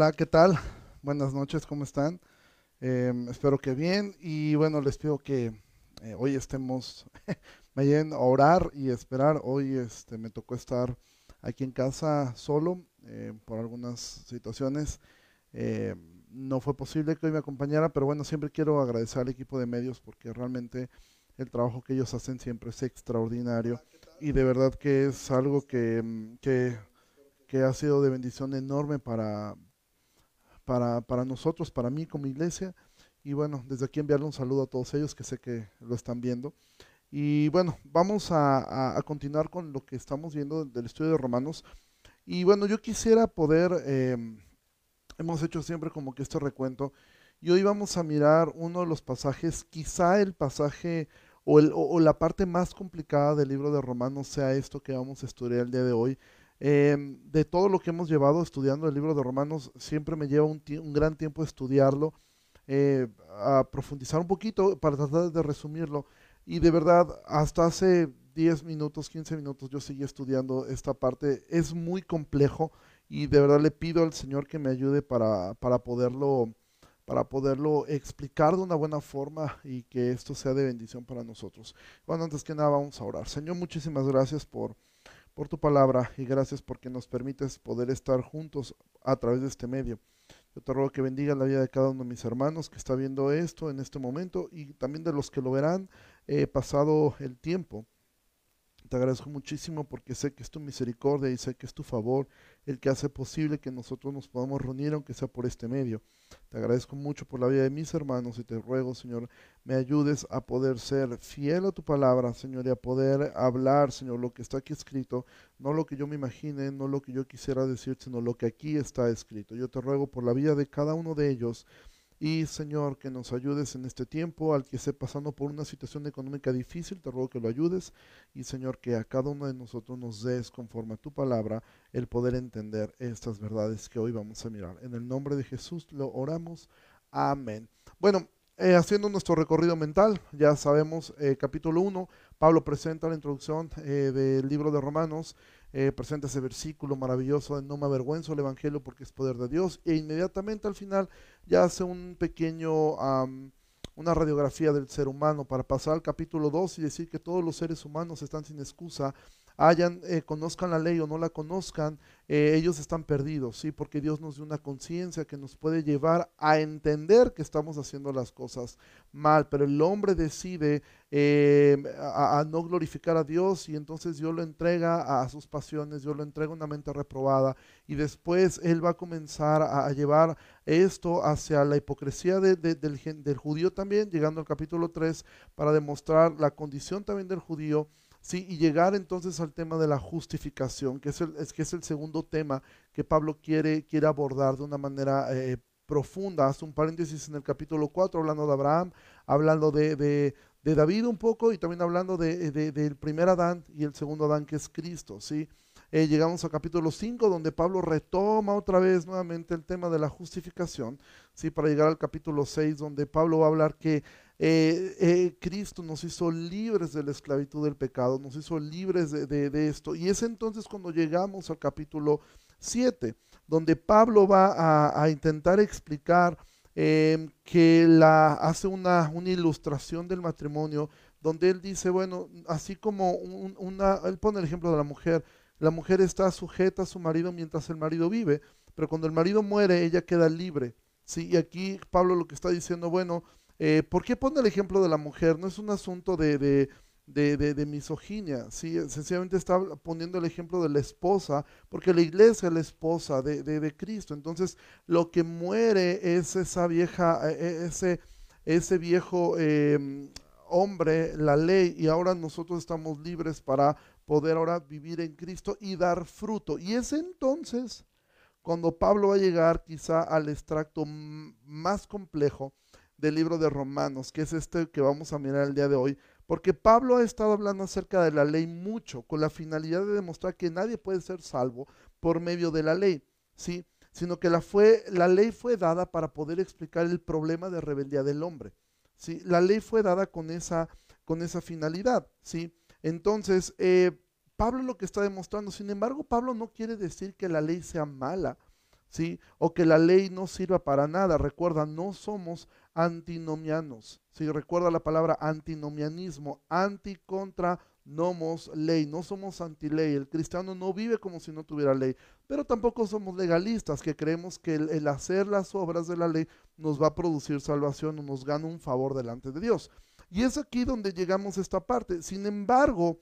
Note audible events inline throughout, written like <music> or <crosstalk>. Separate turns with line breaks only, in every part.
Hola, ¿qué tal? Buenas noches, ¿cómo están? Em, espero que bien y bueno, les pido que eh, hoy estemos, <laughs> me ayuden a orar y esperar. Hoy este, me tocó estar aquí en casa solo eh, por algunas situaciones. Eh, no fue posible que hoy me acompañara, pero bueno, siempre quiero agradecer al equipo de medios porque realmente el trabajo que ellos hacen siempre es extraordinario y de verdad que es algo que, que, que ha sido de bendición enorme para, para, para nosotros, para mí como iglesia. Y bueno, desde aquí enviarle un saludo a todos ellos que sé que lo están viendo. Y bueno, vamos a, a, continuar con lo que estamos viendo del estudio de Romanos. Y bueno, yo quisiera poder, eh, hemos hecho siempre como que este recuento, y hoy vamos a mirar uno de los pasajes, quizá el pasaje o, el, o la parte más complicada del libro de Romanos sea esto que vamos a estudiar el día de hoy. Eh, de todo lo que hemos llevado estudiando el libro de Romanos, siempre me lleva un, un gran tiempo estudiarlo, eh, a profundizar un poquito para tratar de resumirlo. Y de verdad, hasta hace 10 minutos, 15 minutos, yo seguí estudiando esta parte. Es muy complejo y de verdad le pido al Señor que me ayude para, para poderlo para poderlo explicar de una buena forma y que esto sea de bendición para nosotros. Bueno, antes que nada vamos a orar. Señor, muchísimas gracias por, por tu palabra y gracias porque nos permites poder estar juntos a través de este medio. Yo te ruego que bendiga la vida de cada uno de mis hermanos que está viendo esto en este momento y también de los que lo verán eh, pasado el tiempo. Te agradezco muchísimo porque sé que es tu misericordia y sé que es tu favor el que hace posible que nosotros nos podamos reunir, aunque sea por este medio. Te agradezco mucho por la vida de mis hermanos y te ruego, Señor, me ayudes a poder ser fiel a tu palabra, Señor, y a poder hablar, Señor, lo que está aquí escrito, no lo que yo me imagine, no lo que yo quisiera decir, sino lo que aquí está escrito. Yo te ruego por la vida de cada uno de ellos y Señor, que nos ayudes en este tiempo, al que esté pasando por una situación económica difícil, te ruego que lo ayudes. Y Señor, que a cada uno de nosotros nos des, conforme a tu palabra, el poder entender estas verdades que hoy vamos a mirar. En el nombre de Jesús lo oramos. Amén. Bueno, eh, haciendo nuestro recorrido mental, ya sabemos, eh, capítulo 1, Pablo presenta la introducción eh, del libro de Romanos eh, presenta ese versículo maravilloso de no me avergüenzo el Evangelio porque es poder de Dios e inmediatamente al final ya hace un pequeño, um, una radiografía del ser humano para pasar al capítulo 2 y decir que todos los seres humanos están sin excusa, hayan, eh, conozcan la ley o no la conozcan, eh, ellos están perdidos, ¿sí? Porque Dios nos dio una conciencia que nos puede llevar a entender que estamos haciendo las cosas mal, pero el hombre decide eh, a, a, no glorificar a Dios y entonces Dios lo entrega a, a, sus pasiones, Dios lo entrega una mente reprobada y después él va a comenzar a, a llevar esto hacia la hipocresía de, de, del, del judío también, llegando al capítulo 3 para demostrar la condición también del judío ¿sí? Y llegar entonces al tema de la justificación, que es el, es, que es el segundo tema que Pablo quiere, quiere abordar de una manera eh, profunda. Hace un paréntesis en el capítulo 4 hablando de Abraham, hablando de, de, David un poco y también hablando del de, de, primer Adán y el segundo Adán que es Cristo, ¿sí? Eh, llegamos al capítulo 5 donde Pablo retoma otra vez nuevamente el tema de la justificación, ¿sí? Para llegar al capítulo 6 donde Pablo va a hablar que eh, eh, Cristo nos hizo libres de la esclavitud del pecado, nos hizo libres de, de, esto. Y es entonces cuando llegamos al capítulo 7, donde Pablo va a, intentar explicar eh, que la, hace una, una, ilustración del matrimonio, donde él dice, bueno, así como un, una, él pone el ejemplo de la mujer, la mujer está sujeta a su marido mientras el marido vive, pero cuando el marido muere, ella queda libre. ¿sí? Y aquí Pablo lo que está diciendo, bueno, eh, ¿Por qué pone el ejemplo de la mujer? No es un asunto de, de, de, de, misoginia, ¿sí? sencillamente está poniendo el ejemplo de la esposa, porque la iglesia es la esposa de, Cristo. Entonces, lo que muere es esa vieja, e, e, ese, ese viejo eh, hombre, la ley, y ahora nosotros estamos libres para poder ahora vivir en Cristo y dar fruto. Y es entonces cuando Pablo va a llegar quizá al extracto más complejo, del libro de Romanos, que es este que vamos a mirar el día de hoy, porque Pablo ha estado hablando acerca de la ley mucho, con la finalidad de demostrar que nadie puede ser salvo por medio de la ley, ¿sí? Sino que la, fue, la ley fue dada para poder explicar el problema de rebeldía del hombre, ¿sí? La ley fue dada con esa, con esa finalidad, ¿sí? Entonces, eh, Pablo lo que está demostrando, sin embargo, Pablo no quiere decir que la ley sea mala, ¿sí? O que la ley no sirva para nada. Recuerda, no somos antinomianos. ¿sí? Recuerda la palabra antinomianismo, anti contra nomos ley, no somos anti-ley. El cristiano no vive como si no tuviera ley, pero tampoco somos legalistas que creemos que el, el, hacer las obras de la ley nos va a producir salvación o nos gana un favor delante de Dios. Y es aquí donde llegamos a esta parte. Sin embargo,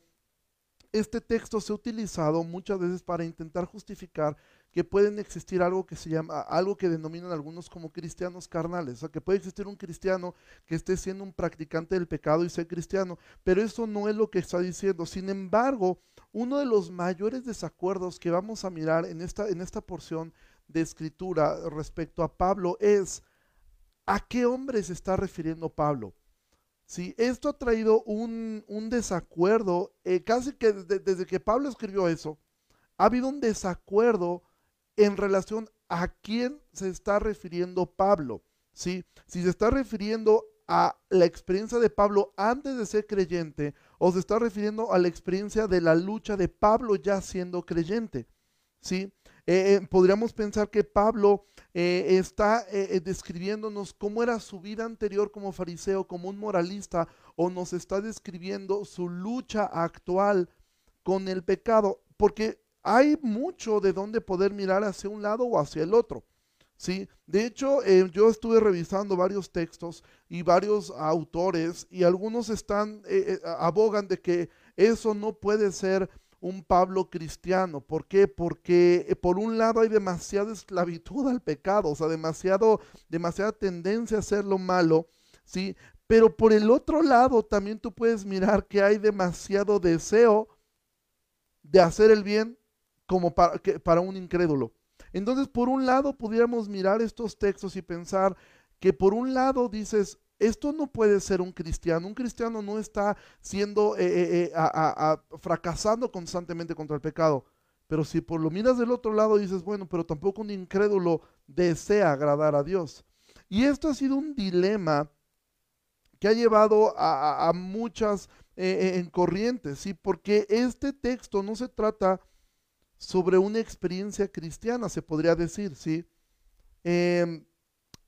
este texto se ha utilizado muchas veces para intentar justificar que pueden existir algo que se llama, algo que denominan algunos como cristianos carnales, o sea, que puede existir un cristiano que esté siendo un practicante del pecado y sea cristiano, pero eso no es lo que está diciendo. Sin embargo, uno de los mayores desacuerdos que vamos a mirar en esta, en esta porción de escritura respecto a Pablo es a qué hombre se está refiriendo Pablo. Sí, esto ha traído un, un desacuerdo, eh, casi que desde que Pablo escribió eso, ha habido un desacuerdo en relación a quién se está refiriendo Pablo. ¿sí? Si se está refiriendo a la experiencia de Pablo antes de ser creyente o se está refiriendo a la experiencia de la lucha de Pablo ya siendo creyente. ¿sí? Eh, eh, podríamos pensar que Pablo eh, está describiéndonos cómo era su vida anterior como fariseo, como un moralista, o nos está describiendo su lucha actual con el pecado, porque hay mucho de donde poder mirar hacia un lado o hacia el otro. ¿sí? De hecho, eh, yo estuve revisando varios textos y varios autores y algunos están, eh, eh, abogan de que eso no puede ser un Pablo cristiano. ¿Por qué? Porque por un lado hay demasiada esclavitud al pecado, o sea, demasiado, demasiada tendencia a hacer lo malo, ¿sí? Pero por el otro lado también tú puedes mirar que hay demasiado deseo de hacer el bien como para, para un incrédulo. Entonces, por un lado, pudiéramos mirar estos textos y pensar que por un lado dices, esto no puede ser un cristiano. Un cristiano no está siendo, eh, eh, eh, fracasando constantemente contra el pecado. Pero si por lo miras del otro lado dices, bueno, pero tampoco un incrédulo desea agradar a Dios. Y esto ha sido un dilema que ha llevado a, muchas en corrientes, ¿sí? Porque este texto no se trata sobre una experiencia cristiana, se podría decir, ¿sí? Em,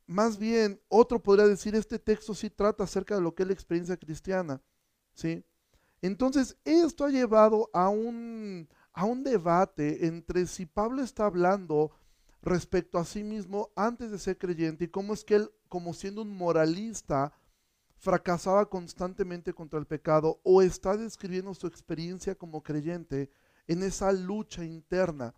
más bien, otro podría decir, este texto sí trata acerca de lo que es la experiencia cristiana, ¿sí? Entonces, esto ha llevado a un, a un debate entre si Pablo está hablando respecto a sí mismo antes de ser creyente y cómo es que él, como siendo un moralista, fracasaba constantemente contra el pecado o está describiendo su experiencia como creyente en esa lucha interna.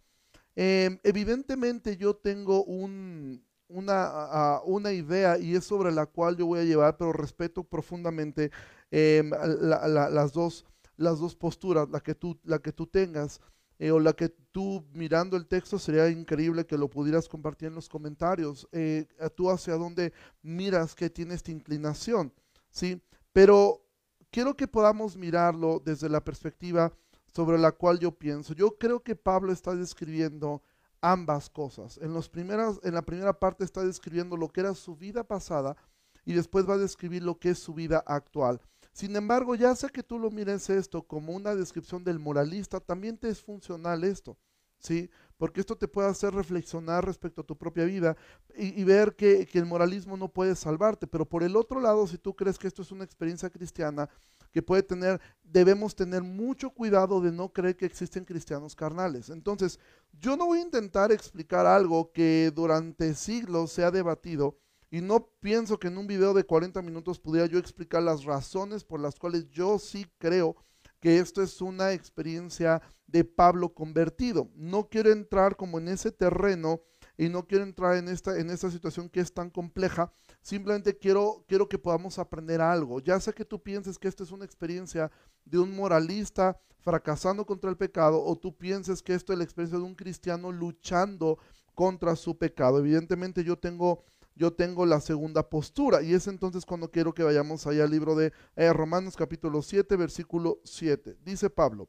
Em, evidentemente yo tengo un, una, una, idea y es sobre la cual yo voy a llevar, pero respeto profundamente em, las, dos, las dos posturas, la que tú, la que tú tengas. Eh, o la que tú mirando el texto sería increíble que lo pudieras compartir en los comentarios. Eh, tú hacia dónde miras que tiene esta inclinación, ¿sí? Pero quiero que podamos mirarlo desde la perspectiva sobre la cual yo pienso. Yo creo que Pablo está describiendo ambas cosas. En, los primeras, en la primera parte está describiendo lo que era su vida pasada y después va a describir lo que es su vida actual. Sin embargo, ya sea que tú lo mires esto como una descripción del moralista, también te es funcional esto. ¿sí? Porque esto te puede hacer reflexionar respecto a tu propia vida y, ver que, que, el moralismo no puede salvarte. Pero por el otro lado, si tú crees que esto es una experiencia cristiana, que puede tener, debemos tener mucho cuidado de no creer que existen cristianos carnales. Entonces, yo no voy a intentar explicar algo que durante siglos se ha debatido y no pienso que en un video de 40 minutos pudiera yo explicar las razones por las cuales yo sí creo que esto es una experiencia de Pablo convertido. No quiero entrar como en ese terreno y no quiero entrar en esta, en esta situación que es tan compleja, Simplemente quiero, quiero que podamos aprender algo. Ya sea que tú pienses que esta es una experiencia de un moralista fracasando contra el pecado o tú pienses que esto es la experiencia de un cristiano luchando contra su pecado. Evidentemente yo tengo, yo tengo la segunda postura y es entonces cuando quiero que vayamos allá al libro de eh, Romanos capítulo 7, versículo 7. Dice Pablo,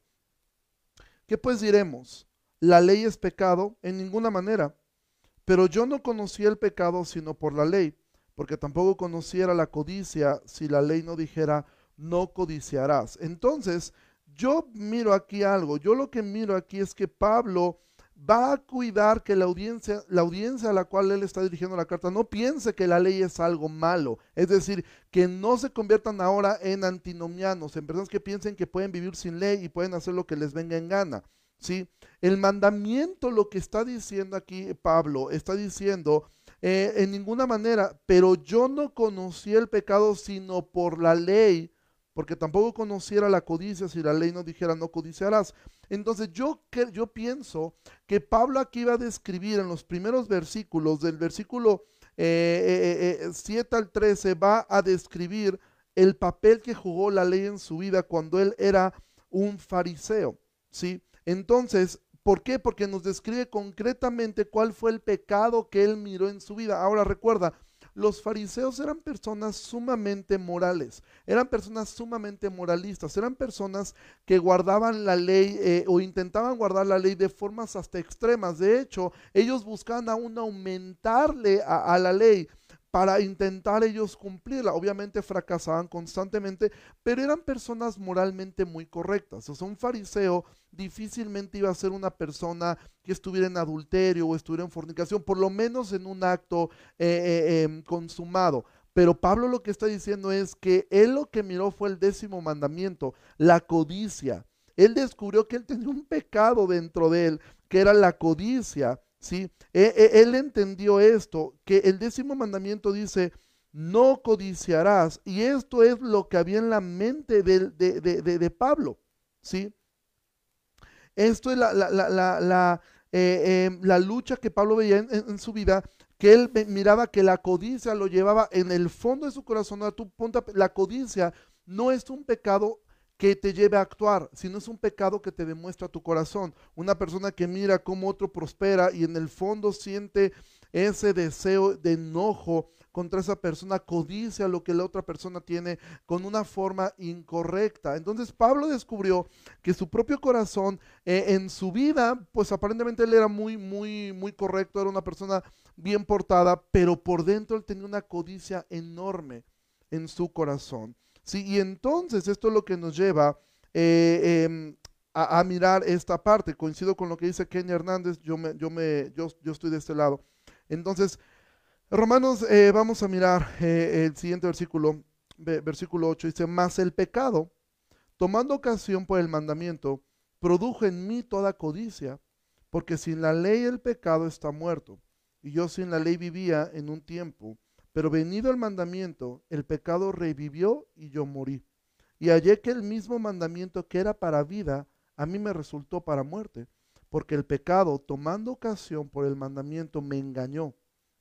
¿qué pues diremos? ¿La ley es pecado? En ninguna manera. Pero yo no conocí el pecado sino por la ley porque tampoco conociera la codicia si la ley no dijera, no codiciarás. Entonces, yo miro aquí algo, yo lo que miro aquí es que Pablo va a cuidar que la audiencia, la audiencia a la cual él está dirigiendo la carta no piense que la ley es algo malo. Es decir, que no se conviertan ahora en antinomianos, en personas que piensen que pueden vivir sin ley y pueden hacer lo que les venga en gana. ¿Sí? El mandamiento, lo que está diciendo aquí Pablo, está diciendo eh, en ninguna manera, pero yo no conocí el pecado sino por la ley porque tampoco conociera la codicia si la ley no dijera no codiciarás. Entonces yo, yo pienso que Pablo aquí va a describir en los primeros versículos, del versículo 7 eh, eh, eh, al 13, va a describir el papel que jugó la ley en su vida cuando él era un fariseo. ¿sí? Entonces, ¿por qué? Porque nos describe concretamente cuál fue el pecado que él miró en su vida. Ahora recuerda, los fariseos eran personas sumamente morales, eran personas sumamente moralistas, eran personas que guardaban la ley eh, o intentaban guardar la ley de formas hasta extremas. De hecho, ellos buscaban aún aumentarle a la ley para intentar ellos cumplirla. Obviamente fracasaban constantemente, pero eran personas moralmente muy correctas. O sea, un fariseo difícilmente iba a ser una persona que estuviera en adulterio o estuviera en fornicación, por lo menos en un acto eh, eh, em, consumado. Pero Pablo lo que está diciendo es que él lo que miró fue el décimo mandamiento, la codicia. Él descubrió que él tenía un pecado dentro de él, que era la codicia. ¿Sí? E, e, él entendió esto, que el décimo mandamiento dice, no codiciarás, y esto es lo que había en la mente de, de, Pablo, ¿sí? Esto es la, la, eh, em, la, lucha que Pablo veía en, su vida, que él miraba que la codicia lo llevaba en el fondo de su corazón. la codicia no es un pecado que te lleve a actuar, sino es un pecado que te demuestra tu corazón. Una persona que mira cómo otro prospera y en el fondo siente ese deseo de enojo contra esa persona, codicia lo que la otra persona tiene con una forma incorrecta. Entonces Pablo descubrió que su propio corazón eh, en su vida, pues aparentemente él era muy, muy, muy correcto, era una persona bien portada, pero por dentro él tenía una codicia enorme en su corazón. ¿Sí? Y entonces esto es lo que nos lleva eh, em, a, mirar esta parte. Coincido con lo que dice Kenia Hernández, yo, me, yo, yo, yo estoy de este lado. Entonces, Romanos, eh, vamos a mirar eh, el siguiente versículo, versículo 8, dice, más el pecado, tomando ocasión por el mandamiento, produjo en mí toda codicia, porque sin la ley el pecado está muerto, y yo sin la ley vivía en un tiempo pero venido el mandamiento, el pecado revivió y yo morí. Y hallé que el mismo mandamiento que era para vida, a mí me resultó para muerte, porque el pecado, tomando ocasión por el mandamiento, me engañó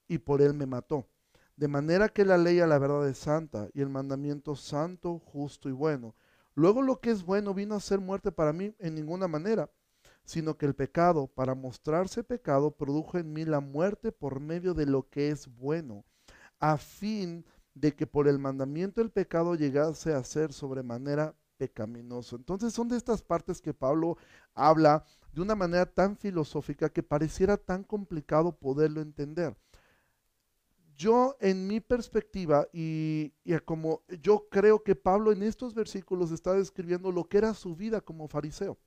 y por él me mató. De manera que la ley a la verdad es santa y el mandamiento santo, justo y bueno. Luego lo que es bueno vino a ser muerte para mí en ninguna manera, sino que el pecado, para mostrarse pecado, produjo en mí la muerte por medio de lo que es bueno a fin de que por el mandamiento el pecado llegase a ser sobremanera pecaminoso. Entonces son de estas partes que Pablo habla de una manera tan filosófica que pareciera tan complicado poderlo entender. Yo en mi perspectiva y, como yo creo que Pablo en estos versículos está describiendo lo que era su vida como fariseo,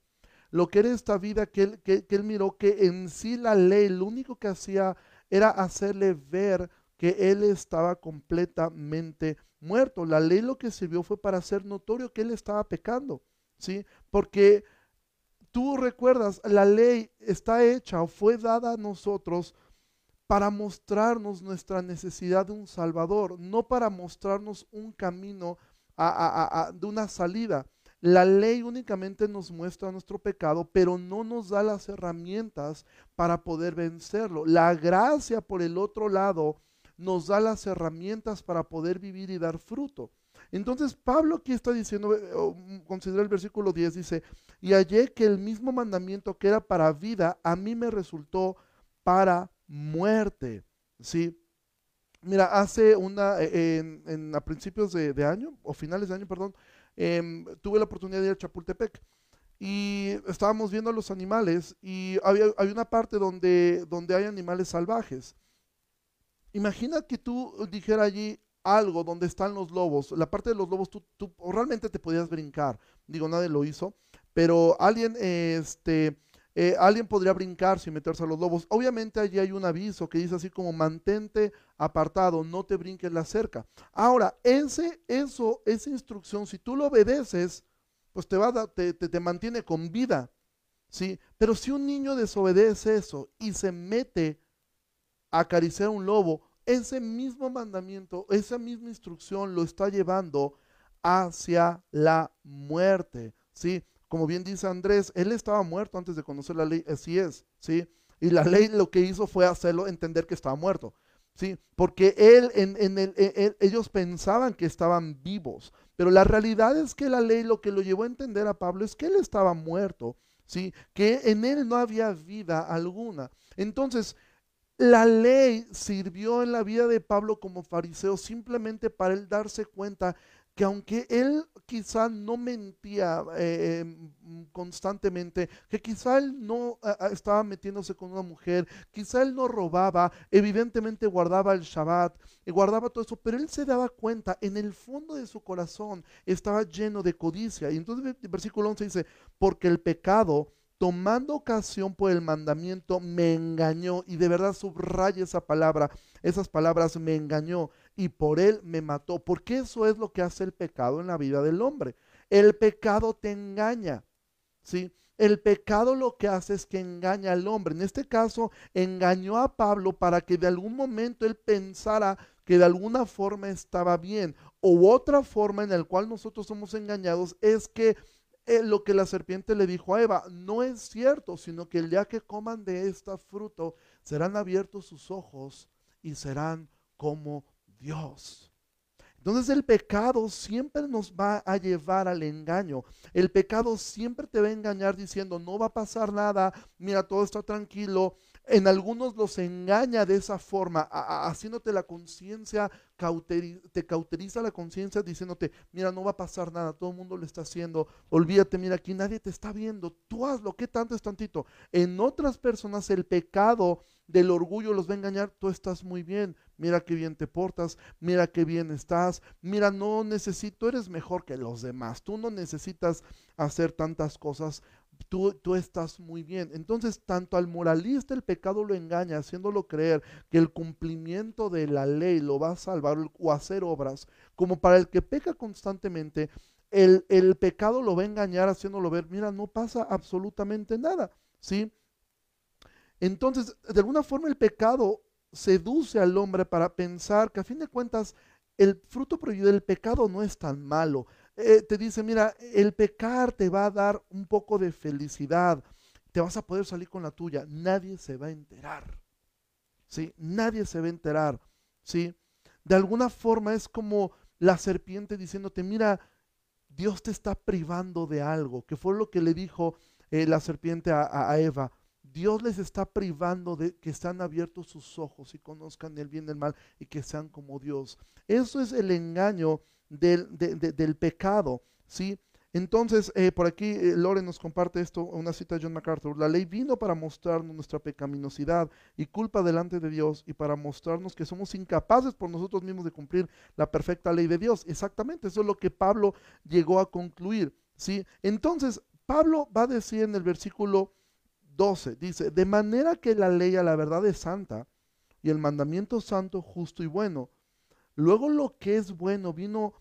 lo que era esta vida que él, que él miró que en sí la ley lo único que hacía era hacerle ver que él estaba completamente muerto. La ley lo que sirvió fue para hacer notorio que él estaba pecando, ¿sí? Porque tú recuerdas, la ley está hecha o fue dada a nosotros para mostrarnos nuestra necesidad de un Salvador, no para mostrarnos un camino de una salida. La ley únicamente nos muestra nuestro pecado, pero no nos da las herramientas para poder vencerlo. La gracia, por el otro lado, nos da las herramientas para poder vivir y dar fruto. Entonces Pablo aquí está diciendo, eh, mm, considera el versículo 10, dice, y hallé que el mismo mandamiento que era para vida, a mí me resultó para muerte. ¿Sí? Mira, hace una, eh, en, a principios de, año, o finales de año, perdón, em, tuve la oportunidad de ir a Chapultepec y estábamos viendo a los animales y había, una parte donde, donde hay animales salvajes. Imagina que tú dijera allí algo donde están los lobos, la parte de los lobos tú, realmente te podías brincar, digo, nadie lo hizo, pero alguien este, eh, alguien podría brincarse y meterse a los lobos. Obviamente allí hay un aviso que dice así como mantente apartado, no te brinques la cerca. Ahora, ese, eso, esa instrucción, si tú lo obedeces, pues te, va te, te, mantiene con vida. ¿sí? Pero si un niño desobedece eso y se mete a acariciar a un lobo, ese mismo mandamiento, esa misma instrucción lo está llevando hacia la muerte. ¿sí? Como bien dice Andrés, él estaba muerto antes de conocer la ley, así es, ¿sí? Y la ley lo que hizo fue hacerlo entender que estaba muerto, ¿sí? Porque él, en, el, e, e, ellos pensaban que estaban vivos, pero la realidad es que la ley lo que lo llevó a entender a Pablo es que él estaba muerto, ¿sí? Que en él no había vida alguna. Entonces, la ley sirvió en la vida de Pablo como fariseo simplemente para él darse cuenta que aunque él quizá no mentía eh, em, constantemente, que quizá él no estaba metiéndose con una mujer, quizá él no robaba, evidentemente guardaba el Shabbat, y guardaba todo eso, pero él se daba cuenta, en el fondo de su corazón estaba lleno de codicia. Y entonces versículo 11 dice, porque el pecado tomando ocasión por el mandamiento, me engañó. Y de verdad subraya esa palabra, esas palabras me engañó y por él me mató. Porque eso es lo que hace el pecado en la vida del hombre. El pecado te engaña. ¿Sí? El pecado lo que hace es que engaña al hombre. En este caso, engañó a Pablo para que de algún momento él pensara que de alguna forma estaba bien. O otra forma en la cual nosotros somos engañados es que eh, lo que la serpiente le dijo a Eva no es cierto, sino que el día que coman de esta fruto serán abiertos sus ojos y serán como Dios. Entonces el pecado siempre nos va a llevar al engaño. El pecado siempre te va a engañar diciendo, no va a pasar nada, mira, todo está tranquilo, en algunos los engaña de esa forma, haciéndote la conciencia, te cauteriza la conciencia diciéndote, mira, no va a pasar nada, todo el mundo lo está haciendo, olvídate, mira, aquí nadie te está viendo, tú hazlo, ¿qué tanto es tantito? En otras personas el pecado del orgullo los va a engañar, tú estás muy bien, mira qué bien te portas, mira qué bien estás, mira, no necesito, eres mejor que los demás, tú no necesitas hacer tantas cosas, Tú, tú, estás muy bien. Entonces, tanto al moralista el pecado lo engaña, haciéndolo creer que el cumplimiento de la ley lo va a salvar o hacer obras, como para el que peca constantemente, el, el pecado lo va a engañar haciéndolo ver, mira, no pasa absolutamente nada, ¿sí? Entonces, de alguna forma el pecado seduce al hombre para pensar que a fin de cuentas el fruto prohibido del pecado no es tan malo. Eh, te dice, mira, el pecar te va a dar un poco de felicidad, te vas a poder salir con la tuya, nadie se va a enterar, ¿sí? Nadie se va a enterar, ¿sí? De alguna forma es como la serpiente diciéndote, mira, Dios te está privando de algo, que fue lo que le dijo eh, la serpiente a, Eva. Dios les está privando de que sean abiertos sus ojos y conozcan el bien y el mal y que sean como Dios. Eso es el engaño del, pecado, ¿sí? Entonces, eh, por aquí eh, Lore nos comparte esto, una cita de John MacArthur. La ley vino para mostrarnos nuestra pecaminosidad y culpa delante de Dios y para mostrarnos que somos incapaces por nosotros mismos de cumplir la perfecta ley de Dios. Exactamente, eso es lo que Pablo llegó a concluir. ¿sí? Entonces, Pablo va a decir en el versículo 12, dice, de manera que la ley a la verdad es santa y el mandamiento santo, justo y bueno. Luego lo que es bueno vino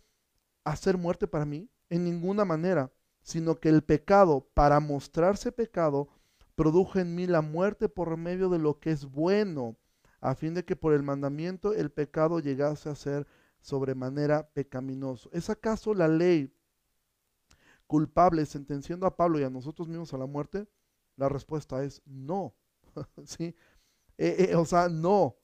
a ser muerte para mí en ninguna manera, sino que el pecado, para mostrarse pecado, produjo en mí la muerte por medio de lo que es bueno, a fin de que por el mandamiento el pecado llegase a ser sobremanera pecaminoso. ¿Es acaso la ley culpable sentenciando a Pablo y a nosotros mismos a la muerte? La respuesta es no. <laughs> ¿Sí? Eh, eh, o sea, no.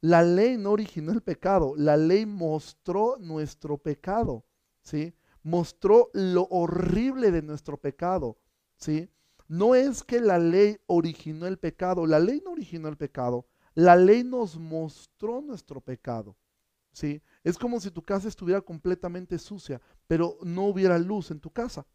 La ley no originó el pecado, la ley mostró nuestro pecado, ¿sí? Mostró lo horrible de nuestro pecado, ¿sí? No es que la ley originó el pecado, la ley no originó el pecado, la ley nos mostró nuestro pecado, ¿sí? Es como si tu casa estuviera completamente sucia, pero no hubiera luz en tu casa.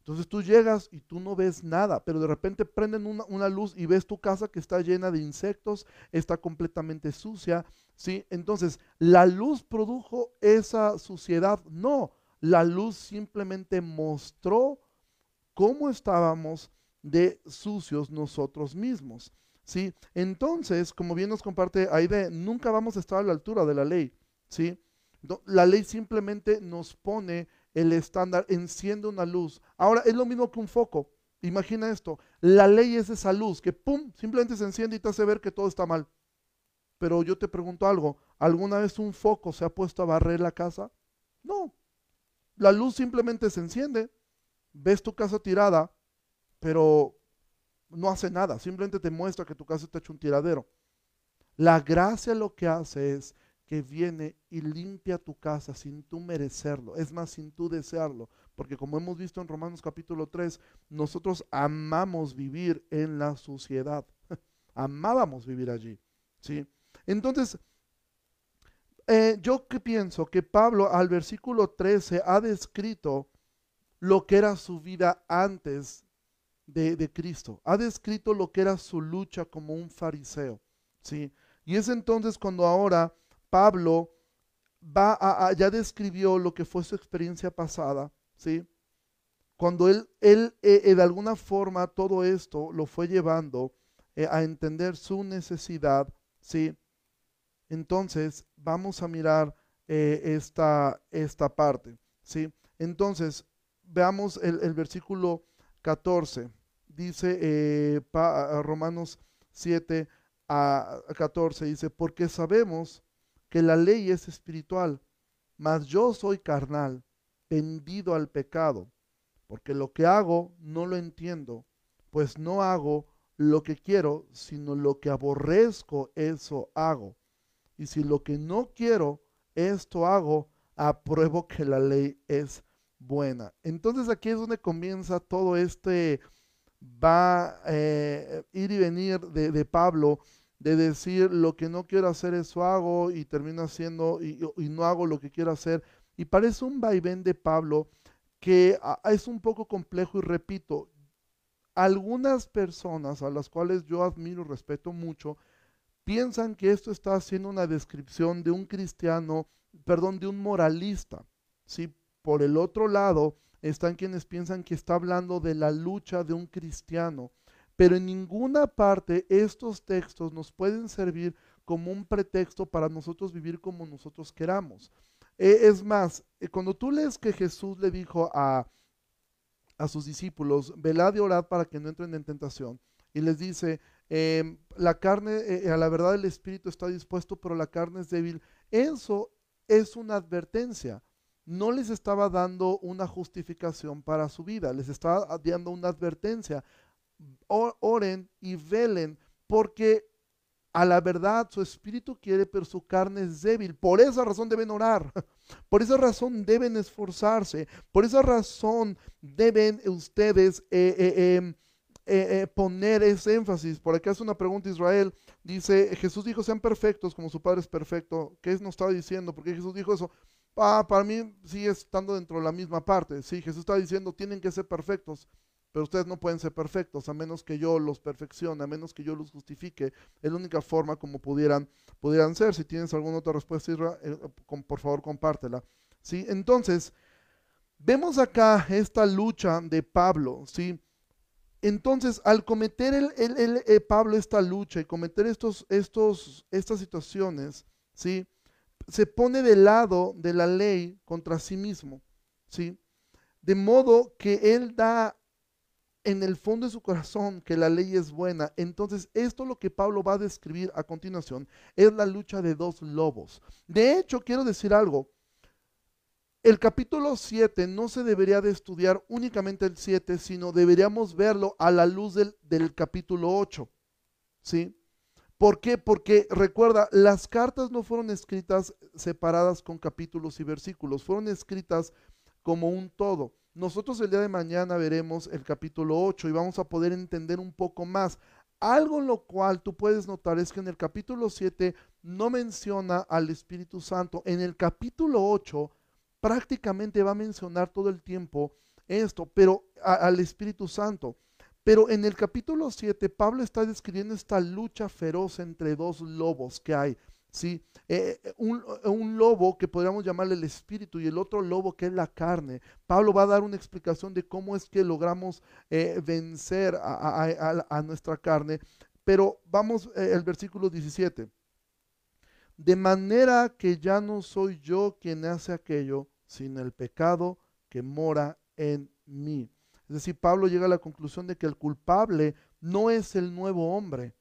Entonces tú llegas y tú no ves nada, pero de repente prenden una, luz y ves tu casa que está llena de insectos, está completamente sucia, ¿sí? Entonces, ¿la luz produjo esa suciedad? No, la luz simplemente mostró cómo estábamos de sucios nosotros mismos. ¿sí? Entonces, como bien nos comparte Aide, nunca vamos a estar a la altura de la ley. ¿sí? La ley simplemente nos pone el estándar, enciende una luz. Ahora, es lo mismo que un foco. Imagina esto, la ley es esa luz que, ¡pum!, simplemente se enciende y te hace ver que todo está mal. Pero yo te pregunto algo, ¿alguna vez un foco se ha puesto a barrer la casa? No. La luz simplemente se enciende, ves tu casa tirada, pero no hace nada, simplemente te muestra que tu casa está hecho un tiradero. La gracia lo que hace es que viene y limpia tu casa sin tú merecerlo, es más, sin tú desearlo, porque como hemos visto en Romanos capítulo 3, nosotros amamos vivir en la suciedad, <laughs> amábamos vivir allí, ¿sí? Entonces, eh, yo que pienso que Pablo al versículo 13 ha descrito lo que era su vida antes de, Cristo. Ha descrito lo que era su lucha como un fariseo. ¿sí? Y es entonces cuando ahora Pablo va a, ya describió lo que fue su experiencia pasada. ¿sí? Cuando él, él eh, eh, de alguna forma todo esto lo fue llevando eh, a entender su necesidad. ¿sí? Entonces vamos a mirar esta, esta parte. ¿sí? Entonces, veamos el, versículo 14 dice Romanos 7 a 14, dice, porque sabemos que la ley es espiritual, mas yo soy carnal, vendido al pecado, porque lo que hago no lo entiendo, pues no hago lo que quiero, sino lo que aborrezco, eso hago. Y si lo que no quiero, esto hago, apruebo que la ley es buena. Entonces aquí es donde comienza todo este va eh, ir y venir de, Pablo, de decir lo que no quiero hacer eso hago y termina haciendo y, no hago lo que quiero hacer. Y parece un vaivén de Pablo que es un poco complejo y repito, algunas personas a las cuales yo admiro y respeto mucho, piensan que esto está haciendo una descripción de un cristiano, perdón, de un moralista. ¿sí? Por el otro lado, están quienes piensan que está hablando de la lucha de un cristiano. Pero en ninguna parte estos textos nos pueden servir como un pretexto para nosotros vivir como nosotros queramos. E, es más, eh, cuando tú lees que Jesús le dijo a, a sus discípulos, velad y orad para que no entren en tentación, y les dice, em, la carne, eh, a la verdad el espíritu está dispuesto, pero la carne es débil, eso es una advertencia no les estaba dando una justificación para su vida, les estaba dando una advertencia. Oren y velen porque a la verdad su espíritu quiere, pero su carne es débil. Por esa razón deben orar. <laughs> Por esa razón deben esforzarse. Por esa razón deben ustedes eh, eh, em, eh, poner ese énfasis. Por acá hace una pregunta Israel. Dice, Jesús dijo, sean perfectos como su Padre es perfecto. ¿Qué nos estaba diciendo? Porque Jesús dijo eso? Ah, para mí sigue estando dentro de la misma parte. Sí, Jesús está diciendo, tienen que ser perfectos, pero ustedes no pueden ser perfectos a menos que yo los perfeccione, a menos que yo los justifique. Es la única forma como pudieran, pudieran ser. Si tienes alguna otra respuesta, eh, por favor compártela. ¿Sí? Entonces, vemos acá esta lucha de Pablo, ¿sí? Entonces, al cometer el, el, eh, Pablo esta lucha y cometer estos, estos, estas situaciones, ¿sí? se pone del lado de la ley contra sí mismo, ¿sí? De modo que él da en el fondo de su corazón que la ley es buena. Entonces, esto lo que Pablo va a describir a continuación es la lucha de dos lobos. De hecho, quiero decir algo. El capítulo 7 no se debería de estudiar únicamente el 7, sino deberíamos verlo a la luz del, del capítulo 8. ¿Sí? ¿Por qué? Porque recuerda, las cartas no fueron escritas separadas con capítulos y versículos, fueron escritas como un todo. Nosotros el día de mañana veremos el capítulo 8 y vamos a poder entender un poco más. Algo en lo cual tú puedes notar es que en el capítulo 7 no menciona al Espíritu Santo. En el capítulo 8 prácticamente va a mencionar todo el tiempo esto, pero al Espíritu Santo. Pero en el capítulo 7, Pablo está describiendo esta lucha feroz entre dos lobos que hay. ¿Sí? Eh, eh, un, lobo que podríamos llamarle el espíritu y el otro lobo que es la carne. Pablo va a dar una explicación de cómo es que logramos eh, vencer a, nuestra carne. Pero vamos al versículo 17. De manera que ya no soy yo quien hace aquello, sino el pecado que mora en mí. Es decir, Pablo llega a la conclusión de que el culpable no es el nuevo hombre,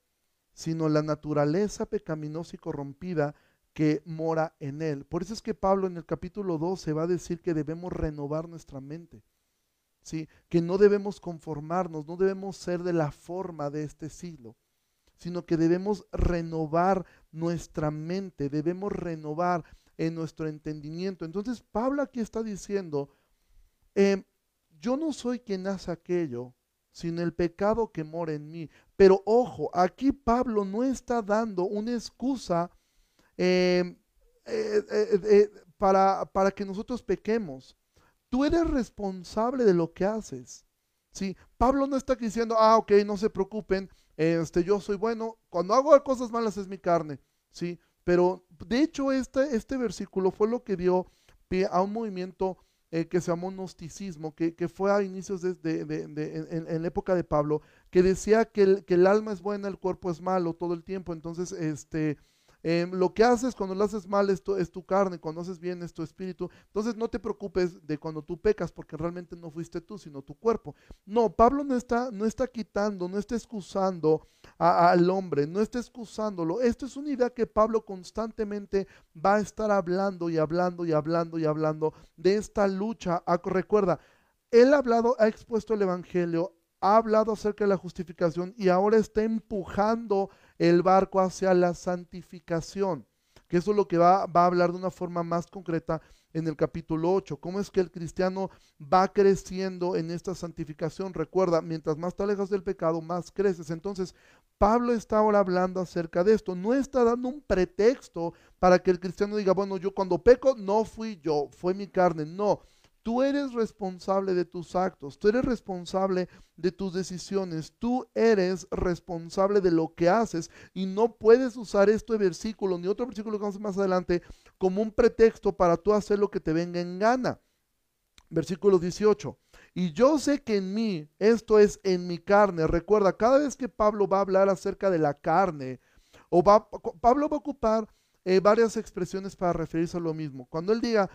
sino la naturaleza pecaminosa y corrompida que mora en él. Por eso es que Pablo en el capítulo 2 se va a decir que debemos renovar nuestra mente. ¿sí? Que no debemos conformarnos, no debemos ser de la forma de este siglo, sino que debemos renovar nuestra mente, debemos renovar en nuestro entendimiento. Entonces Pablo aquí está diciendo, eh, yo no soy quien hace aquello, sino el pecado que mora en mí. Pero ojo, aquí Pablo no está dando una excusa eh, eh, eh, para, para, que nosotros pequemos. Tú eres responsable de lo que haces. ¿sí? Pablo no está diciendo, ah, ok, no se preocupen, este, yo soy bueno, cuando hago cosas malas es mi carne. ¿sí? Pero de hecho este, este versículo fue lo que dio pie a un movimiento que se llamó gnosticismo, que, que, fue a inicios de, de, en, en, la época de Pablo, que decía que el, que el alma es buena, el cuerpo es malo todo el tiempo. Entonces, este, Em, lo que haces cuando lo haces mal es tu, es tu, carne, cuando haces bien es tu espíritu. Entonces no te preocupes de cuando tú pecas, porque realmente no fuiste tú, sino tu cuerpo. No, Pablo no está, no está quitando, no está excusando al hombre, no está excusándolo. Esto es una idea que Pablo constantemente va a estar hablando y hablando y hablando y hablando de esta lucha. Ah, recuerda, él ha hablado, ha expuesto el Evangelio, ha hablado acerca de la justificación y ahora está empujando el barco hacia la santificación, que eso es lo que va, a hablar de una forma más concreta en el capítulo 8. ¿Cómo es que el cristiano va creciendo en esta santificación? Recuerda, mientras más te alejas del pecado, más creces. Entonces, Pablo está ahora hablando acerca de esto. No está dando un pretexto para que el cristiano diga, bueno, yo cuando peco no fui yo, fue mi carne. No, Tú eres responsable de tus actos, tú eres responsable de tus decisiones, tú eres responsable de lo que haces y no puedes usar este versículo ni otro versículo que vamos más adelante como un pretexto para tú hacer lo que te venga en gana. Versículo 18. Y yo sé que en mí, esto es en mi carne. Recuerda, cada vez que Pablo va a hablar acerca de la carne, o va, Pablo va a ocupar eh, varias expresiones para referirse a lo mismo. Cuando él diga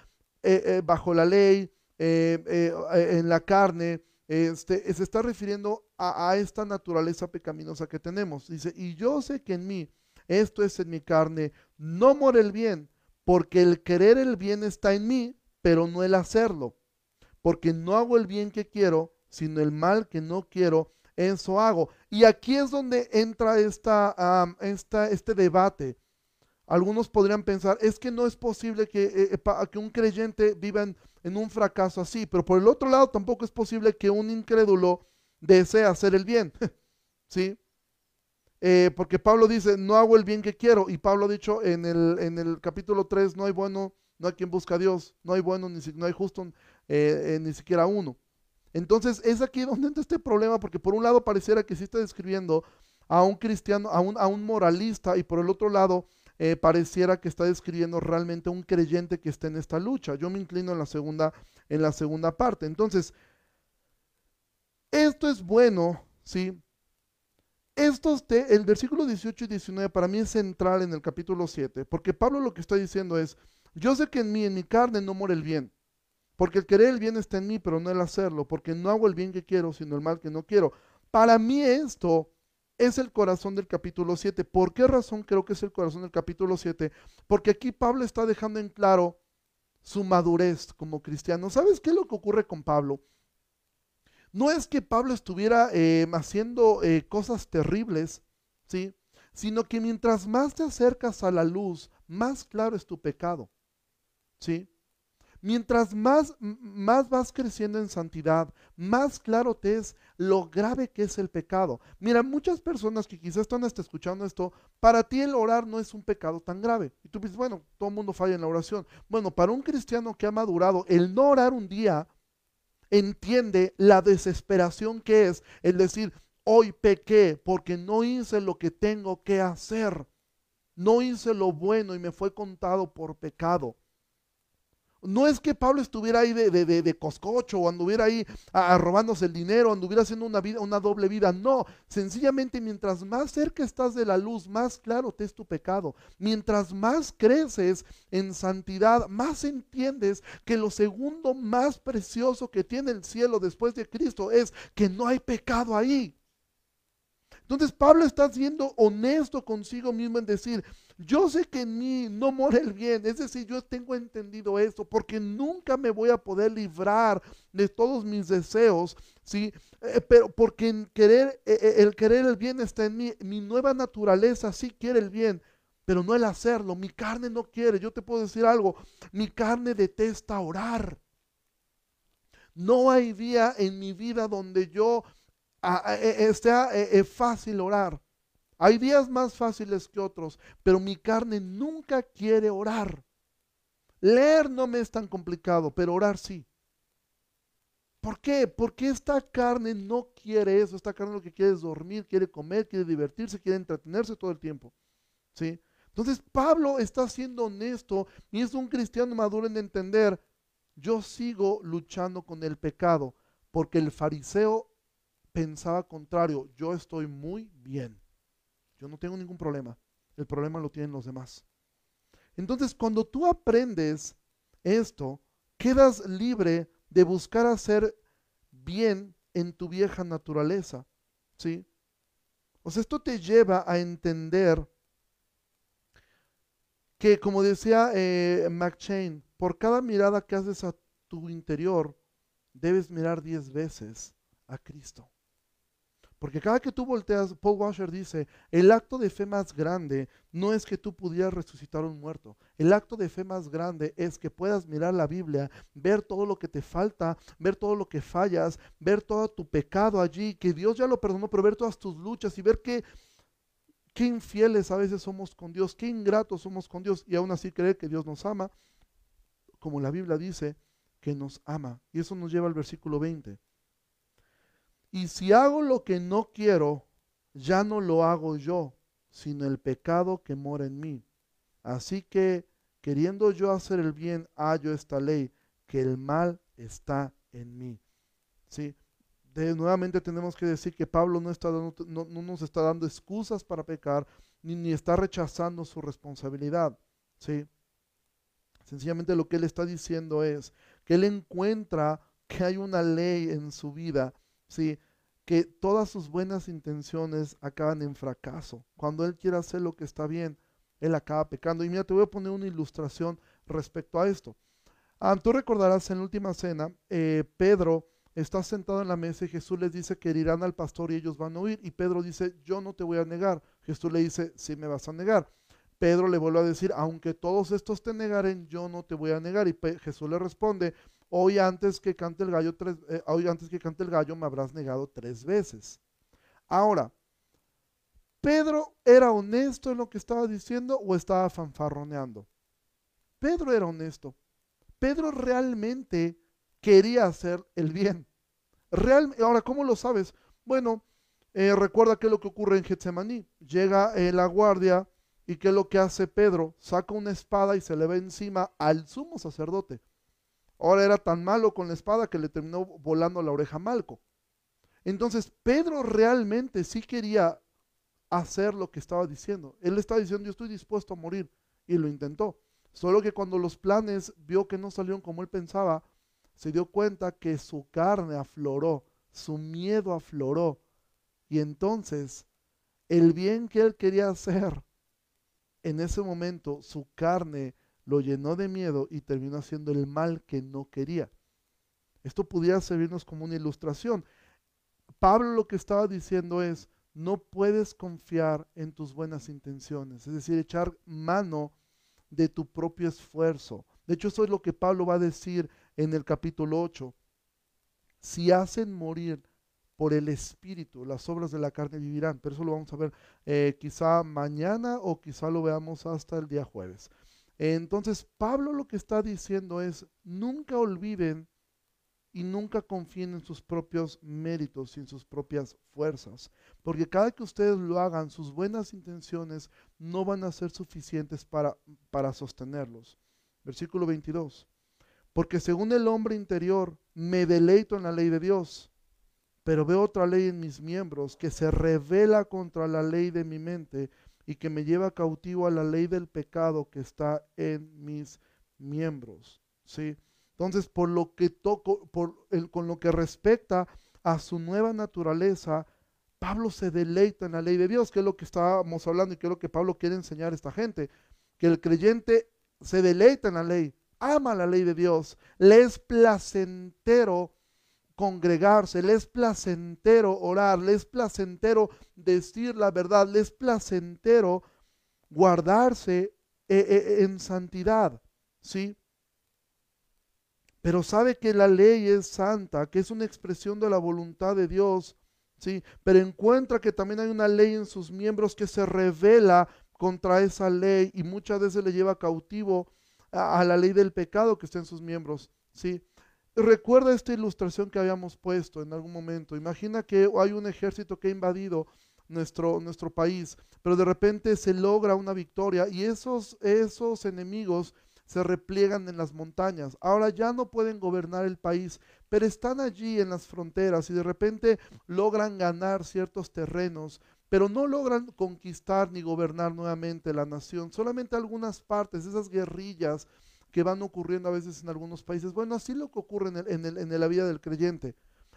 eh, eh, bajo la ley, eh, en la carne, este, se está refiriendo a, esta naturaleza pecaminosa que tenemos. Dice, y yo sé que en mí, esto es en mi carne, no mora el bien, porque el querer el bien está en mí, pero no el hacerlo. Porque no hago el bien que quiero, sino el mal que no quiero, eso hago. Y aquí es donde entra esta, esta, este debate. Algunos podrían pensar, es que no es posible que, eh, eh, un creyente viva en, un fracaso así, pero por el otro lado tampoco es posible que un incrédulo desee hacer el bien. <laughs> ¿Sí? Eh, porque Pablo dice, no hago el bien que quiero, y Pablo ha dicho en el, en el capítulo 3, no hay bueno, no hay quien busca a Dios, no hay bueno, ni, no hay justo, ni siquiera uno. Entonces es aquí donde entra este problema, porque por un lado pareciera que sí está describiendo a un cristiano, a un, a un moralista, y por el otro lado eh, pareciera que está describiendo realmente un creyente que está en esta lucha. Yo me inclino en la segunda, en la segunda parte. Entonces, esto es bueno, ¿sí? Esto el versículo 18 y 19 para mí es central en el capítulo 7, porque Pablo lo que está diciendo es, yo sé que en mí, en mi carne, no muere el bien, porque el querer el bien está en mí, pero no el hacerlo, porque no hago el bien que quiero, sino el mal que no quiero. Para mí esto es el corazón del capítulo 7. ¿Por qué razón creo que es el corazón del capítulo 7? Porque aquí Pablo está dejando en claro su madurez como cristiano. ¿Sabes qué es lo que ocurre con Pablo? No es que Pablo estuviera eh, haciendo eh, cosas terribles, ¿sí? Sino que mientras más te acercas a la luz, más claro es tu pecado, ¿sí? Mientras más, más vas creciendo en santidad, más claro te es lo grave que es el pecado. Mira, muchas personas que quizás están hasta escuchando esto, para ti el orar no es un pecado tan grave. Y tú dices, bueno, todo el mundo falla en la oración. Bueno, para un cristiano que ha madurado, el no orar un día entiende la desesperación que es el decir, hoy pequé porque no hice lo que tengo que hacer. No hice lo bueno y me fue contado por pecado. No es que Pablo estuviera ahí de, de, de, coscocho o anduviera ahí a, robándose el dinero, anduviera haciendo una, vida, una doble vida. No, sencillamente mientras más cerca estás de la luz, más claro te es tu pecado. Mientras más creces en santidad, más entiendes que lo segundo más precioso que tiene el cielo después de Cristo es que no hay pecado ahí. Entonces Pablo está siendo honesto consigo mismo en decir, yo sé que en mí no mora el bien, es decir, yo tengo entendido esto, porque nunca me voy a poder librar de todos mis deseos, ¿sí? Eh, pero porque en querer, eh, eh, el querer el bien está en mí, mi nueva naturaleza sí quiere el bien, pero no el hacerlo, mi carne no quiere, yo te puedo decir algo, mi carne detesta orar. No hay día en mi vida donde yo sea fácil orar. Hay días más fáciles que otros, pero mi carne nunca quiere orar. Leer no me es tan complicado, pero orar sí. ¿Por qué? Porque esta carne no quiere eso. Esta carne lo que quiere es dormir, quiere comer, quiere divertirse, quiere entretenerse todo el tiempo. ¿Sí? Entonces Pablo está siendo honesto y es un cristiano maduro en entender, yo sigo luchando con el pecado, porque el fariseo pensaba contrario, yo estoy muy bien. Yo no tengo ningún problema. El problema lo tienen los demás. Entonces, cuando tú aprendes esto, quedas libre de buscar hacer bien en tu vieja naturaleza. ¿Sí? O sea, esto te lleva a entender que, como decía eh, McChain, por cada mirada que haces a tu interior, debes mirar diez veces a Cristo. Porque cada que tú volteas, Paul Washer dice, el acto de fe más grande no es que tú pudieras resucitar a un muerto. El acto de fe más grande es que puedas mirar la Biblia, ver todo lo que te falta, ver todo lo que fallas, ver todo tu pecado allí, que Dios ya lo perdonó, pero ver todas tus luchas y ver que qué infieles a veces somos con Dios, qué ingratos somos con Dios y aún así creer que Dios nos ama, como la Biblia dice que nos ama. Y eso nos lleva al versículo 20. Y si hago lo que no quiero, ya no lo hago yo, sino el pecado que mora en mí. Así que, queriendo yo hacer el bien, hallo esta ley, que el mal está en mí. ¿Sí? De, nuevamente tenemos que decir que Pablo no, está no, nos está dando excusas para pecar, ni, ni está rechazando su responsabilidad. ¿sí? Sencillamente lo que él está diciendo es que él encuentra que hay una ley en su vida que todas sus buenas intenciones acaban en fracaso. Cuando él quiere hacer lo que está bien, él acaba pecando. Y mira, te voy a poner una ilustración respecto a esto. Ah, tú recordarás en la última cena, eh, Pedro está sentado en la mesa y Jesús les dice que irán al pastor y ellos van a oír. Y Pedro dice, yo no te voy a negar. Jesús le dice, sí me vas a negar. Pedro le vuelve a decir, aunque todos estos te negaren, yo no te voy a negar. Y Jesús le responde, hoy antes que cante el gallo tres, eh, hoy antes que cante el gallo me habrás negado tres veces. Ahora, ¿Pedro era honesto en lo que estaba diciendo o estaba fanfarroneando? Pedro era honesto. Pedro realmente quería hacer el bien. Real, ahora, ¿cómo lo sabes? Bueno, eh, recuerda qué es lo que ocurre en Getsemaní. Llega eh, la guardia y qué es lo que hace Pedro. Saca una espada y se le ve encima al sumo sacerdote. Ahora era tan malo con la espada que le terminó volando la oreja a Malco. Entonces Pedro realmente sí quería hacer lo que estaba diciendo. Él estaba diciendo, yo estoy dispuesto a morir. Y lo intentó. Solo que cuando los planes vio que no salieron como él pensaba, se dio cuenta que su carne afloró, su miedo afloró. Y entonces el bien que él quería hacer, en ese momento su carne lo llenó de miedo y terminó haciendo el mal que no quería. Esto pudiera servirnos como una ilustración. Pablo lo que estaba diciendo es, no puedes confiar en tus buenas intenciones, es decir, echar mano de tu propio esfuerzo. De hecho, eso es lo que Pablo va a decir en el capítulo 8. Si hacen morir por el Espíritu, las obras de la carne vivirán. Pero eso lo vamos a ver eh, quizá mañana o quizá lo veamos hasta el día jueves. Entonces, Pablo lo que está diciendo es, nunca olviden y nunca confíen en sus propios méritos y en sus propias fuerzas, porque cada que ustedes lo hagan, sus buenas intenciones no van a ser suficientes para, para sostenerlos. Versículo 22. Porque según el hombre interior, me deleito en la ley de Dios, pero veo otra ley en mis miembros que se revela contra la ley de mi mente y que me lleva cautivo a la ley del pecado que está en mis miembros. ¿Sí? Entonces, por lo que toco, por el, con lo que respecta a su nueva naturaleza, Pablo se deleita en la ley de Dios, que es lo que estábamos hablando y que es lo que Pablo quiere enseñar a esta gente, que el creyente se deleita en la ley, ama la ley de Dios, le es placentero congregarse, le es placentero orar, le es placentero decir la verdad, le es placentero guardarse eh, eh, en santidad, ¿sí? pero sabe que la ley es santa, que es una expresión de la voluntad de Dios, ¿sí? Pero encuentra que también hay una ley en sus miembros que se revela contra esa ley y muchas veces le lleva cautivo a, la ley del pecado que está en sus miembros, ¿sí? Recuerda esta ilustración que habíamos puesto en algún momento. Imagina que hay un ejército que ha invadido nuestro, nuestro país, pero de repente se logra una victoria y esos, esos enemigos se repliegan en las montañas. Ahora ya no pueden gobernar el país, pero están allí en las fronteras y de repente logran ganar ciertos terrenos, pero no logran conquistar ni gobernar nuevamente la nación. Solamente algunas partes, esas guerrillas que van ocurriendo a veces en algunos países. Bueno, así lo que ocurre en, en la vida del creyente.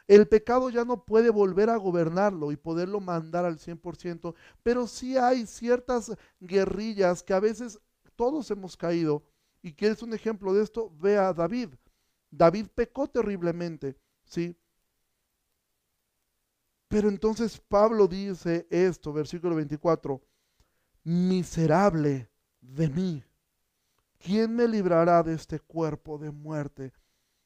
El pecado ya no puede volver a gobernarlo y poderlo mandar al 100%, pero sí hay ciertas guerrillas que a veces todos hemos caído y quieres un ejemplo de esto, ve a David. David pecó terriblemente, ¿sí? Pero entonces Pablo dice esto, versículo 24, miserable de mí, ¿quién me librará de este cuerpo de muerte?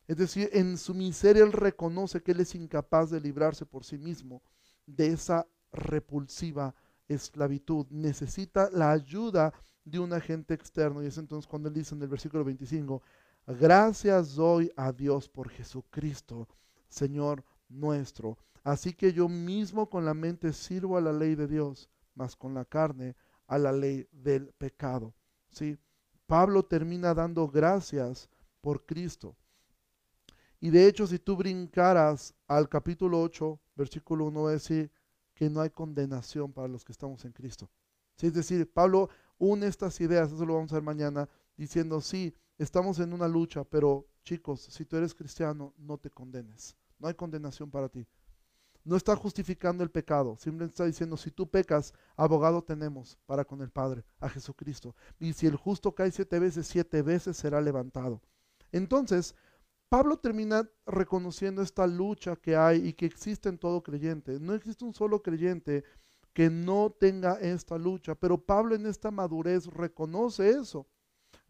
Es decir, en su miseria él reconoce que él es incapaz de librarse por sí mismo de esa repulsiva esclavitud. Necesita la ayuda de un agente externo. Y es entonces cuando él dice en el versículo 25, gracias doy a Dios por Jesucristo, Señor nuestro. Así que yo mismo con la mente sirvo a la ley de Dios, mas con la carne a la ley del pecado. ¿Sí? Pablo termina dando gracias por Cristo. Y de hecho, si tú brincaras al capítulo 8, versículo 1, va a decir que no hay condenación para los que estamos en Cristo. Es decir, Pablo une estas ideas, eso lo vamos a ver mañana, diciendo, sí, estamos en una lucha, pero chicos, si tú eres cristiano, no te condenes. No hay condenación para ti. No está justificando el pecado, simplemente está diciendo, si tú pecas, abogado tenemos para con el Padre, a Jesucristo. Y si el justo cae siete veces, siete veces será levantado. Entonces, Pablo termina reconociendo esta lucha que hay y que existe en todo creyente. No existe un solo creyente que no tenga esta lucha. Pero Pablo en esta madurez reconoce eso.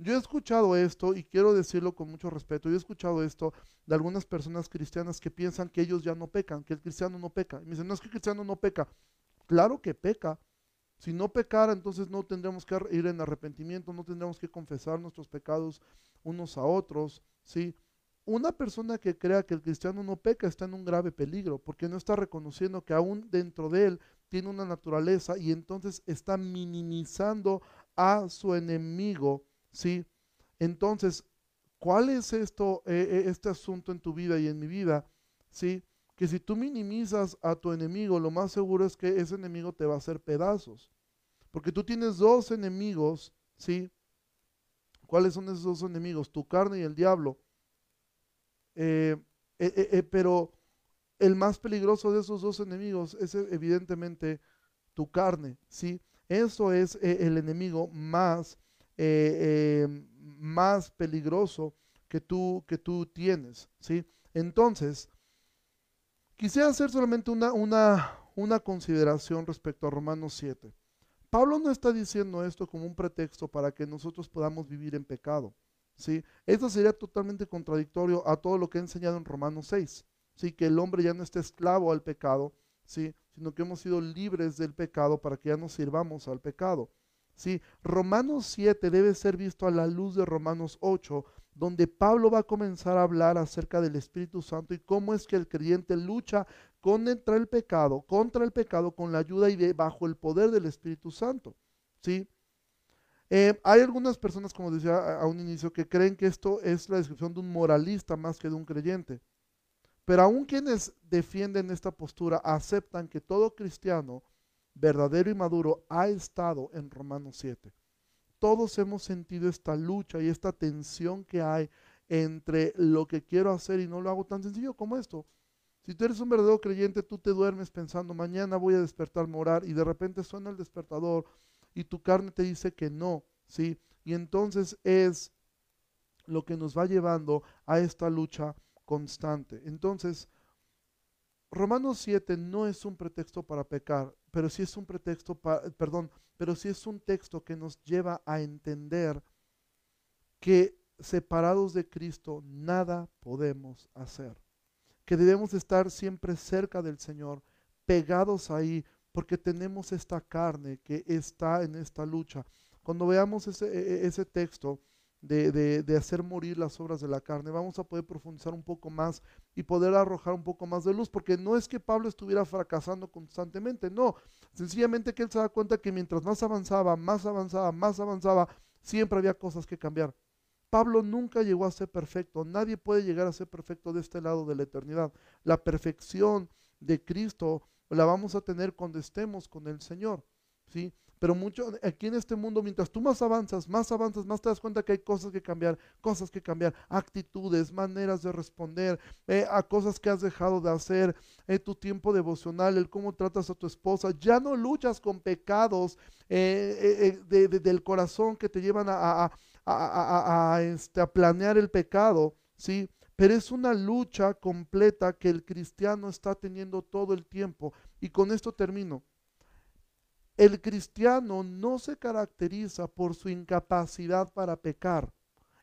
Yo he escuchado esto y quiero decirlo con mucho respeto. Yo he escuchado esto de algunas personas cristianas que piensan que ellos ya no pecan, que el cristiano no peca. Y me dicen, no es que el cristiano no peca. Claro que peca. Si no pecara, entonces no tendríamos que ir en arrepentimiento, no tendríamos que confesar nuestros pecados unos a otros, ¿sí? Una persona que crea que el cristiano no peca está en un grave peligro, porque no está reconociendo que aún dentro de él tiene una naturaleza y entonces está minimizando a su enemigo, ¿sí? Entonces, ¿cuál es esto, eh, eh, este asunto en tu vida y en mi vida? ¿Sí? Que si tú minimizas a tu enemigo, lo más seguro es que ese enemigo te va a hacer pedazos. Porque tú tienes dos enemigos, ¿sí? ¿Cuáles son esos dos enemigos? Tu carne y el diablo. Eh, pero el más peligroso de esos dos enemigos es evidentemente tu carne, ¿sí? Eso es el enemigo más, eh, más peligroso que tú, que tú tienes, ¿sí? Entonces, quisiera hacer solamente una, una, una consideración respecto a Romanos 7. Pablo no está diciendo esto como un pretexto para que nosotros podamos vivir en pecado, ¿sí? Esto sería totalmente contradictorio a todo lo que he enseñado en Romanos 6. ¿sí? que el hombre ya no esté esclavo al pecado, ¿sí? sino que hemos sido libres del pecado para que ya no sirvamos al pecado. ¿Sí? Romanos 7 debe ser visto a la luz de Romanos 8, donde Pablo va a comenzar a hablar acerca del Espíritu Santo y cómo es que el creyente lucha contra el pecado, contra el pecado con la ayuda y bajo el poder del Espíritu Santo. ¿Sí? Eh, hay algunas personas, como decía a un inicio, que creen que esto es la descripción de un moralista más que de un creyente. Pero aún quienes defienden esta postura aceptan que todo cristiano verdadero y maduro ha estado en Romanos 7. Todos hemos sentido esta lucha y esta tensión que hay entre lo que quiero hacer y no lo hago tan sencillo como esto. Si tú eres un verdadero creyente, tú te duermes pensando, mañana voy a despertarme a orar y de repente suena el despertador y tu carne te dice que no, ¿sí? Y entonces es lo que nos va llevando a esta lucha constante. Entonces, Romanos 7 no es un pretexto para pecar, pero sí es un pretexto perdón, pero sí es un texto que nos lleva a entender que separados de Cristo nada podemos hacer. Que debemos estar siempre cerca del Señor, pegados ahí, porque tenemos esta carne que está en esta lucha. Cuando veamos ese, e, e, ese texto, de, hacer morir las obras de la carne. Vamos a poder profundizar un poco más y poder arrojar un poco más de luz, porque no es que Pablo estuviera fracasando constantemente, no, sencillamente que él se da cuenta que mientras más avanzaba, más avanzaba, más avanzaba, siempre había cosas que cambiar. Pablo nunca llegó a ser perfecto, nadie puede llegar a ser perfecto de este lado de la eternidad. La perfección de Cristo la vamos a tener cuando estemos con el Señor, ¿sí? Pero mucho aquí en este mundo, mientras tú más avanzas, más avanzas, más te das cuenta que hay cosas que cambiar, cosas que cambiar, actitudes, maneras de responder eh, a cosas que has dejado de hacer, eh, tu tiempo devocional, el cómo tratas a tu esposa. Ya no luchas con pecados eh, del corazón que te llevan a, a, este, a planear el pecado, ¿sí? Pero es una lucha completa que el cristiano está teniendo todo el tiempo. Y con esto termino. El cristiano no se caracteriza por su incapacidad para pecar.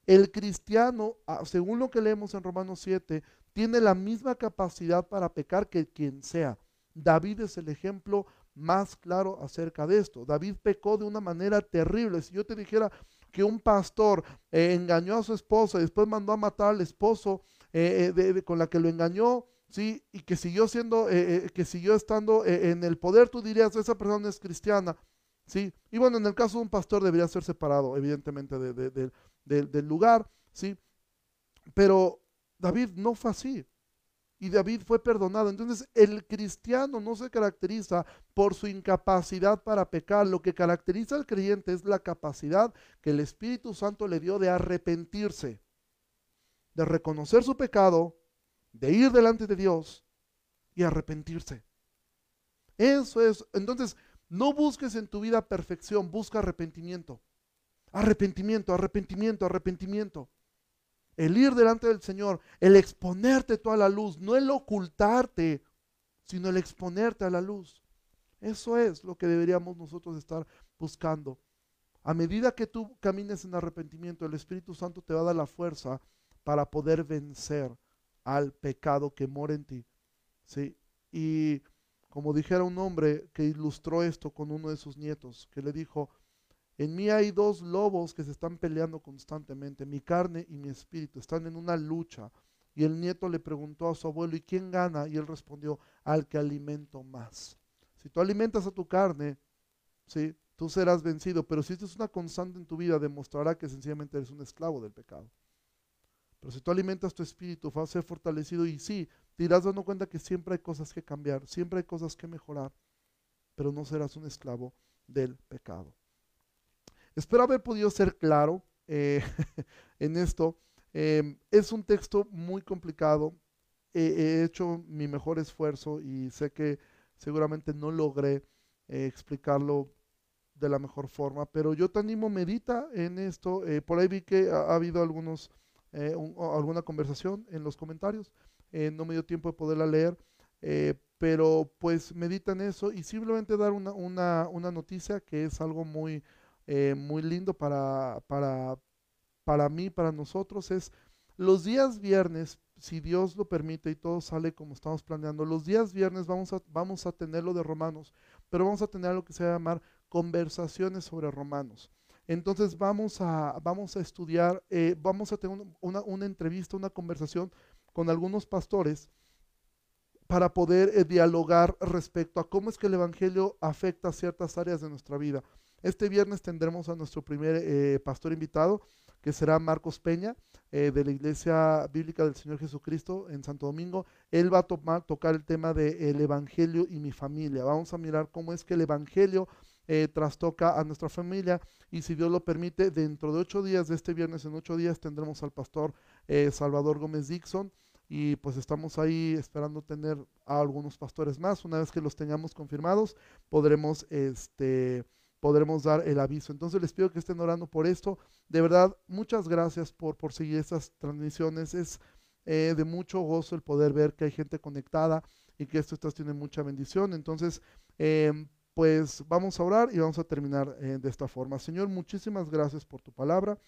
El cristiano, ah, según lo que leemos en Romanos 7, tiene la misma capacidad para pecar que quien sea. David es el ejemplo más claro acerca de esto. David pecó de una manera terrible. Si yo te dijera que un pastor eh, engañó a su esposa y después mandó a matar al esposo eh, eh, con la que lo engañó, ¿sí? Y que siguió siendo, eh, eh, que siguió estando eh, en el poder, tú dirías, esa persona es cristiana, ¿sí? Y bueno, en el caso de un pastor debería ser separado, evidentemente, del lugar, ¿sí? Pero David no fue así. Y David fue perdonado. Entonces, el cristiano no se caracteriza por su incapacidad para pecar. Lo que caracteriza al creyente es la capacidad que el Espíritu Santo le dio de arrepentirse, de reconocer su pecado, de ir delante de Dios y arrepentirse. Eso es. Entonces, no busques en tu vida perfección, busca arrepentimiento. Arrepentimiento, arrepentimiento, arrepentimiento. El ir delante del Señor, el exponerte toda la luz, no el ocultarte, sino el exponerte a la luz. Eso es lo que deberíamos nosotros estar buscando. A medida que tú camines en arrepentimiento, el Espíritu Santo te va a dar la fuerza para poder vencer al pecado que mora en ti. ¿sí? Y como dijera un hombre que ilustró esto con uno de sus nietos, que le dijo, en mí hay dos lobos que se están peleando constantemente, mi carne y mi espíritu, están en una lucha. Y el nieto le preguntó a su abuelo, ¿y quién gana? Y él respondió, al que alimento más. Si tú alimentas a tu carne, ¿sí? tú serás vencido, pero si esto es una constante en tu vida, demostrará que sencillamente eres un esclavo del pecado. Pero si tú alimentas tu espíritu, va a ser fortalecido y sí, te irás dando cuenta que siempre hay cosas que cambiar, siempre hay cosas que mejorar, pero no serás un esclavo del pecado. Espero haber podido ser claro eh, <laughs> en esto. Em, es un texto muy complicado. he hecho mi mejor esfuerzo y sé que seguramente no logré eh, explicarlo de la mejor forma, pero yo te animo, medita en esto. Eh, por ahí vi que ha habido algunos eh, alguna conversación en los comentarios. Eh, no me dio tiempo de poderla leer, eh, pero pues medita en eso y simplemente dar una, una, una noticia que es algo muy, muy lindo para, para, para mí, para nosotros, es los días viernes, si Dios lo permite y todo sale como estamos planeando, los días viernes vamos a, vamos a tener lo de Romanos, pero vamos a tener lo que se va a llamar conversaciones sobre Romanos. Entonces vamos a, vamos a estudiar, eh, vamos a tener una, una, entrevista, una conversación con algunos pastores para poder eh, dialogar respecto a cómo es que el Evangelio afecta ciertas áreas de nuestra vida. Este viernes tendremos a nuestro primer eh, pastor invitado, que será Marcos Peña, de la Iglesia Bíblica del Señor Jesucristo en Santo Domingo. Él va a tocar el tema del Evangelio y mi familia. Vamos a mirar cómo es que el Evangelio eh, trastoca a nuestra familia y si Dios lo permite, dentro de ocho días, de este viernes en ocho días, tendremos al pastor eh, Salvador Gómez Dixon y pues estamos ahí esperando tener a algunos pastores más. Una vez que los tengamos confirmados, podremos, este, podremos dar el aviso. Entonces les pido que estén orando por esto. De verdad, muchas gracias por, por seguir estas transmisiones. Es eh, de mucho gozo el poder ver que hay gente conectada y que esto está tiene mucha bendición. Entonces, eh, pues vamos a orar y vamos a terminar eh, de esta forma. Señor, muchísimas gracias por tu palabra.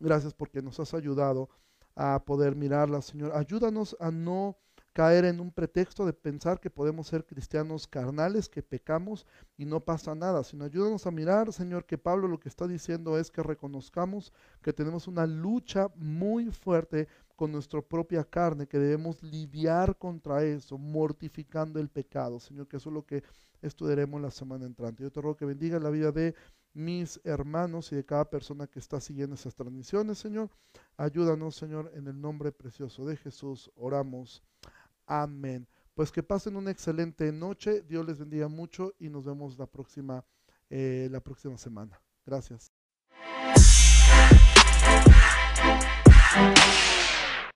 Gracias porque nos has ayudado a poder mirarla, Señor. Ayúdanos a no caer en un pretexto de pensar que podemos ser cristianos carnales, que pecamos y no pasa nada, sino ayúdanos a mirar, Señor, que Pablo lo que está diciendo es que reconozcamos que tenemos una lucha muy fuerte con nuestra propia carne, que debemos lidiar contra eso, mortificando el pecado. Señor, que eso es lo que estudiaremos la semana entrante. Yo te ruego que bendiga la vida de mis hermanos y de cada persona que está siguiendo esas transmisiones, Señor. Ayúdanos, Señor, en el nombre precioso de Jesús. Oramos. Amén. Pues que pasen una excelente noche. Dios les bendiga mucho y nos vemos la próxima, eh, la próxima semana. Gracias.